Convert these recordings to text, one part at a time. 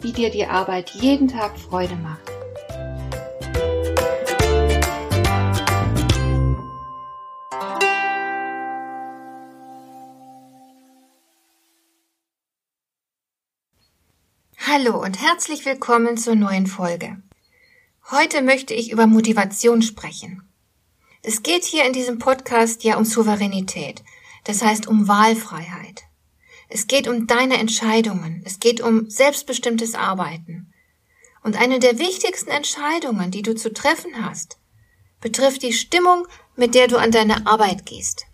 wie dir die Arbeit jeden Tag Freude macht. Hallo und herzlich willkommen zur neuen Folge. Heute möchte ich über Motivation sprechen. Es geht hier in diesem Podcast ja um Souveränität, das heißt um Wahlfreiheit. Es geht um deine Entscheidungen. Es geht um selbstbestimmtes Arbeiten. Und eine der wichtigsten Entscheidungen, die du zu treffen hast, betrifft die Stimmung, mit der du an deine Arbeit gehst.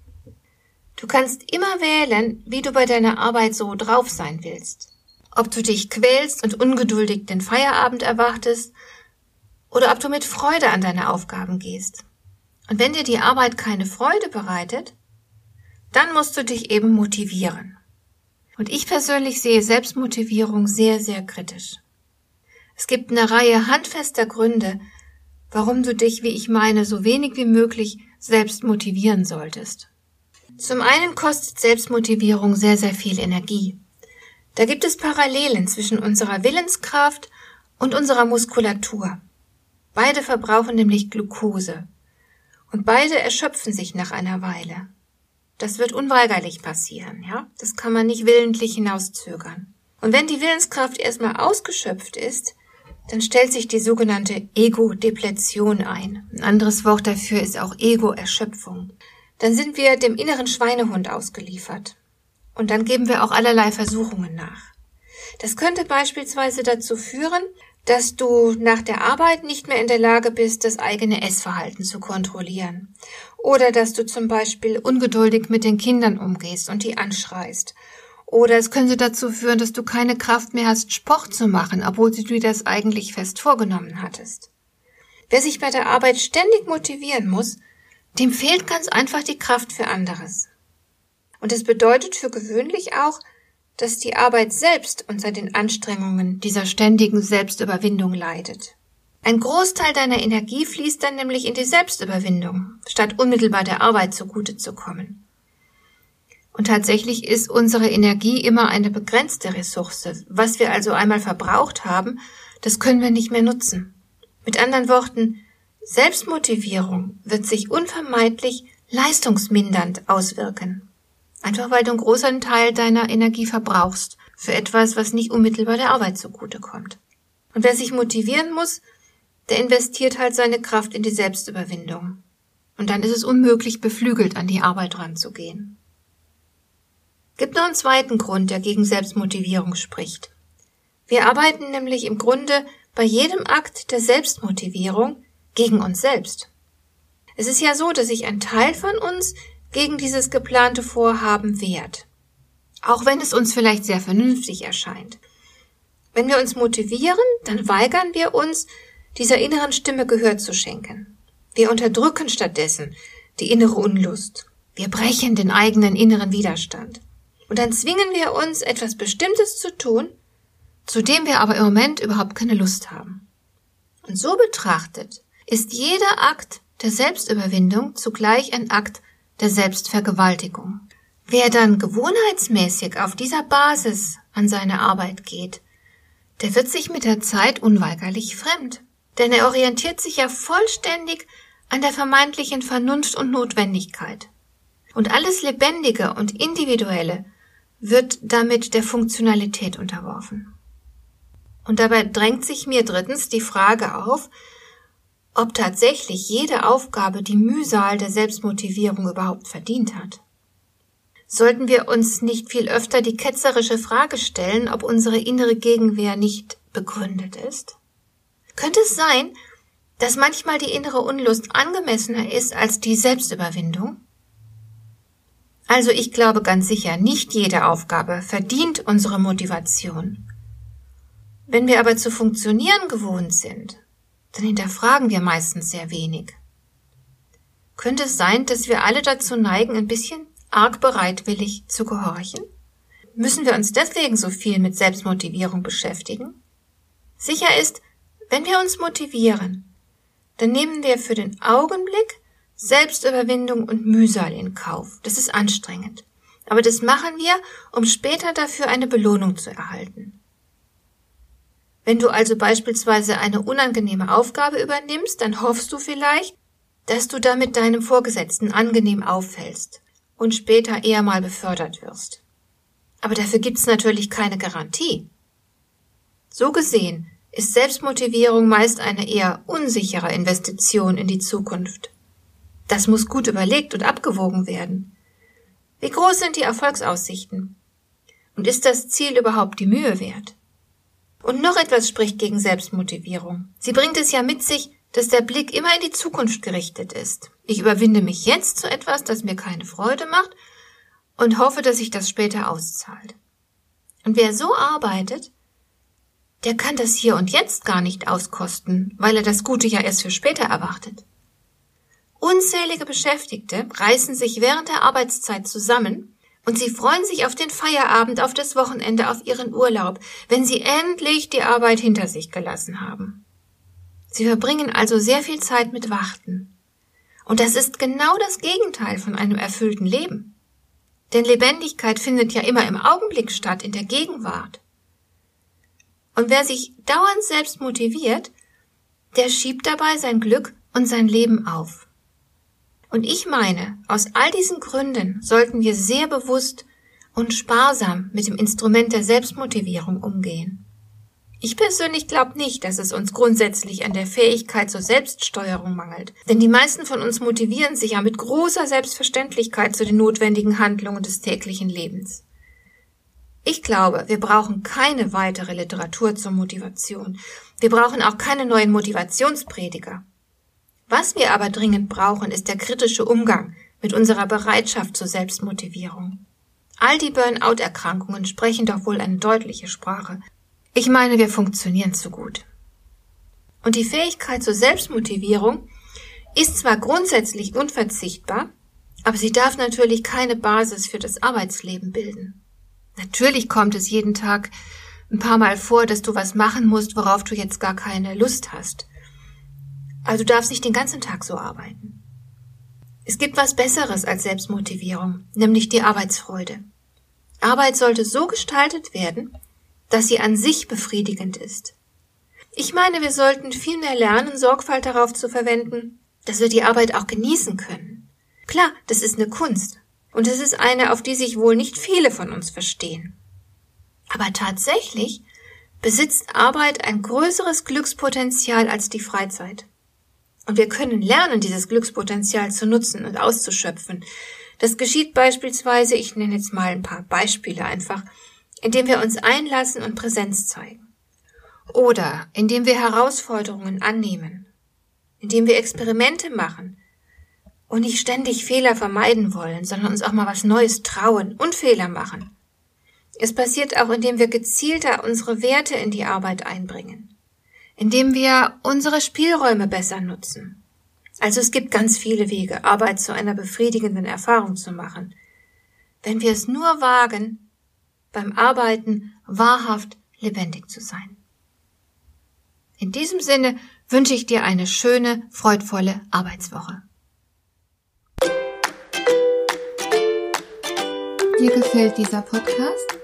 Du kannst immer wählen, wie du bei deiner Arbeit so drauf sein willst. Ob du dich quälst und ungeduldig den Feierabend erwartest oder ob du mit Freude an deine Aufgaben gehst. Und wenn dir die Arbeit keine Freude bereitet, dann musst du dich eben motivieren. Und ich persönlich sehe Selbstmotivierung sehr, sehr kritisch. Es gibt eine Reihe handfester Gründe, warum du dich, wie ich meine, so wenig wie möglich selbst motivieren solltest. Zum einen kostet Selbstmotivierung sehr, sehr viel Energie. Da gibt es Parallelen zwischen unserer Willenskraft und unserer Muskulatur. Beide verbrauchen nämlich Glucose. Und beide erschöpfen sich nach einer Weile. Das wird unweigerlich passieren, ja? Das kann man nicht willentlich hinauszögern. Und wenn die Willenskraft erstmal ausgeschöpft ist, dann stellt sich die sogenannte Ego-Depletion ein. Ein anderes Wort dafür ist auch Ego-Erschöpfung. Dann sind wir dem inneren Schweinehund ausgeliefert. Und dann geben wir auch allerlei Versuchungen nach. Das könnte beispielsweise dazu führen, dass du nach der Arbeit nicht mehr in der Lage bist, das eigene Essverhalten zu kontrollieren. Oder dass du zum Beispiel ungeduldig mit den Kindern umgehst und die anschreist. Oder es könnte dazu führen, dass du keine Kraft mehr hast, Sport zu machen, obwohl du dir das eigentlich fest vorgenommen hattest. Wer sich bei der Arbeit ständig motivieren muss, dem fehlt ganz einfach die Kraft für anderes. Und es bedeutet für gewöhnlich auch, dass die Arbeit selbst unter den Anstrengungen dieser ständigen Selbstüberwindung leidet. Ein Großteil deiner Energie fließt dann nämlich in die Selbstüberwindung, statt unmittelbar der Arbeit zugute zu kommen. Und tatsächlich ist unsere Energie immer eine begrenzte Ressource. Was wir also einmal verbraucht haben, das können wir nicht mehr nutzen. Mit anderen Worten, Selbstmotivierung wird sich unvermeidlich leistungsmindernd auswirken. Einfach weil du einen großen Teil deiner Energie verbrauchst für etwas, was nicht unmittelbar der Arbeit zugutekommt. Und wer sich motivieren muss, der investiert halt seine Kraft in die Selbstüberwindung. Und dann ist es unmöglich, beflügelt an die Arbeit ranzugehen. Gibt noch einen zweiten Grund, der gegen Selbstmotivierung spricht. Wir arbeiten nämlich im Grunde bei jedem Akt der Selbstmotivierung gegen uns selbst. Es ist ja so, dass sich ein Teil von uns gegen dieses geplante Vorhaben wehrt. Auch wenn es uns vielleicht sehr vernünftig erscheint. Wenn wir uns motivieren, dann weigern wir uns, dieser inneren Stimme Gehör zu schenken. Wir unterdrücken stattdessen die innere Unlust. Wir brechen den eigenen inneren Widerstand. Und dann zwingen wir uns, etwas Bestimmtes zu tun, zu dem wir aber im Moment überhaupt keine Lust haben. Und so betrachtet ist jeder Akt der Selbstüberwindung zugleich ein Akt der Selbstvergewaltigung. Wer dann gewohnheitsmäßig auf dieser Basis an seine Arbeit geht, der wird sich mit der Zeit unweigerlich fremd. Denn er orientiert sich ja vollständig an der vermeintlichen Vernunft und Notwendigkeit. Und alles Lebendige und Individuelle wird damit der Funktionalität unterworfen. Und dabei drängt sich mir drittens die Frage auf, ob tatsächlich jede Aufgabe die Mühsal der Selbstmotivierung überhaupt verdient hat. Sollten wir uns nicht viel öfter die ketzerische Frage stellen, ob unsere innere Gegenwehr nicht begründet ist? Könnte es sein, dass manchmal die innere Unlust angemessener ist als die Selbstüberwindung? Also ich glaube ganz sicher, nicht jede Aufgabe verdient unsere Motivation. Wenn wir aber zu funktionieren gewohnt sind, dann hinterfragen wir meistens sehr wenig. Könnte es sein, dass wir alle dazu neigen, ein bisschen arg bereitwillig zu gehorchen? Müssen wir uns deswegen so viel mit Selbstmotivierung beschäftigen? Sicher ist, wenn wir uns motivieren, dann nehmen wir für den Augenblick Selbstüberwindung und Mühsal in Kauf. Das ist anstrengend. Aber das machen wir, um später dafür eine Belohnung zu erhalten. Wenn du also beispielsweise eine unangenehme Aufgabe übernimmst, dann hoffst du vielleicht, dass du damit deinem Vorgesetzten angenehm auffällst und später eher mal befördert wirst. Aber dafür gibt's natürlich keine Garantie. So gesehen ist Selbstmotivierung meist eine eher unsichere Investition in die Zukunft. Das muss gut überlegt und abgewogen werden. Wie groß sind die Erfolgsaussichten? Und ist das Ziel überhaupt die Mühe wert? Und noch etwas spricht gegen Selbstmotivierung. Sie bringt es ja mit sich, dass der Blick immer in die Zukunft gerichtet ist. Ich überwinde mich jetzt zu etwas, das mir keine Freude macht und hoffe, dass sich das später auszahlt. Und wer so arbeitet, der kann das hier und jetzt gar nicht auskosten, weil er das Gute ja erst für später erwartet. Unzählige Beschäftigte reißen sich während der Arbeitszeit zusammen und sie freuen sich auf den Feierabend, auf das Wochenende, auf ihren Urlaub, wenn sie endlich die Arbeit hinter sich gelassen haben. Sie verbringen also sehr viel Zeit mit Warten. Und das ist genau das Gegenteil von einem erfüllten Leben. Denn Lebendigkeit findet ja immer im Augenblick statt, in der Gegenwart. Und wer sich dauernd selbst motiviert, der schiebt dabei sein Glück und sein Leben auf. Und ich meine, aus all diesen Gründen sollten wir sehr bewusst und sparsam mit dem Instrument der Selbstmotivierung umgehen. Ich persönlich glaube nicht, dass es uns grundsätzlich an der Fähigkeit zur Selbststeuerung mangelt, denn die meisten von uns motivieren sich ja mit großer Selbstverständlichkeit zu den notwendigen Handlungen des täglichen Lebens. Ich glaube, wir brauchen keine weitere Literatur zur Motivation. Wir brauchen auch keine neuen Motivationsprediger. Was wir aber dringend brauchen, ist der kritische Umgang mit unserer Bereitschaft zur Selbstmotivierung. All die Burnout-Erkrankungen sprechen doch wohl eine deutliche Sprache. Ich meine, wir funktionieren zu gut. Und die Fähigkeit zur Selbstmotivierung ist zwar grundsätzlich unverzichtbar, aber sie darf natürlich keine Basis für das Arbeitsleben bilden. Natürlich kommt es jeden Tag ein paar Mal vor, dass du was machen musst, worauf du jetzt gar keine Lust hast. Also darfst nicht den ganzen Tag so arbeiten. Es gibt was Besseres als Selbstmotivierung, nämlich die Arbeitsfreude. Arbeit sollte so gestaltet werden, dass sie an sich befriedigend ist. Ich meine, wir sollten viel mehr lernen, Sorgfalt darauf zu verwenden, dass wir die Arbeit auch genießen können. Klar, das ist eine Kunst. Und es ist eine, auf die sich wohl nicht viele von uns verstehen. Aber tatsächlich besitzt Arbeit ein größeres Glückspotenzial als die Freizeit. Und wir können lernen, dieses Glückspotenzial zu nutzen und auszuschöpfen. Das geschieht beispielsweise, ich nenne jetzt mal ein paar Beispiele einfach, indem wir uns einlassen und Präsenz zeigen. Oder indem wir Herausforderungen annehmen, indem wir Experimente machen und nicht ständig Fehler vermeiden wollen, sondern uns auch mal was Neues trauen und Fehler machen. Es passiert auch, indem wir gezielter unsere Werte in die Arbeit einbringen, indem wir unsere Spielräume besser nutzen. Also es gibt ganz viele Wege, Arbeit zu einer befriedigenden Erfahrung zu machen. Wenn wir es nur wagen, beim Arbeiten wahrhaft lebendig zu sein. In diesem Sinne wünsche ich dir eine schöne, freudvolle Arbeitswoche. Dir gefällt dieser Podcast?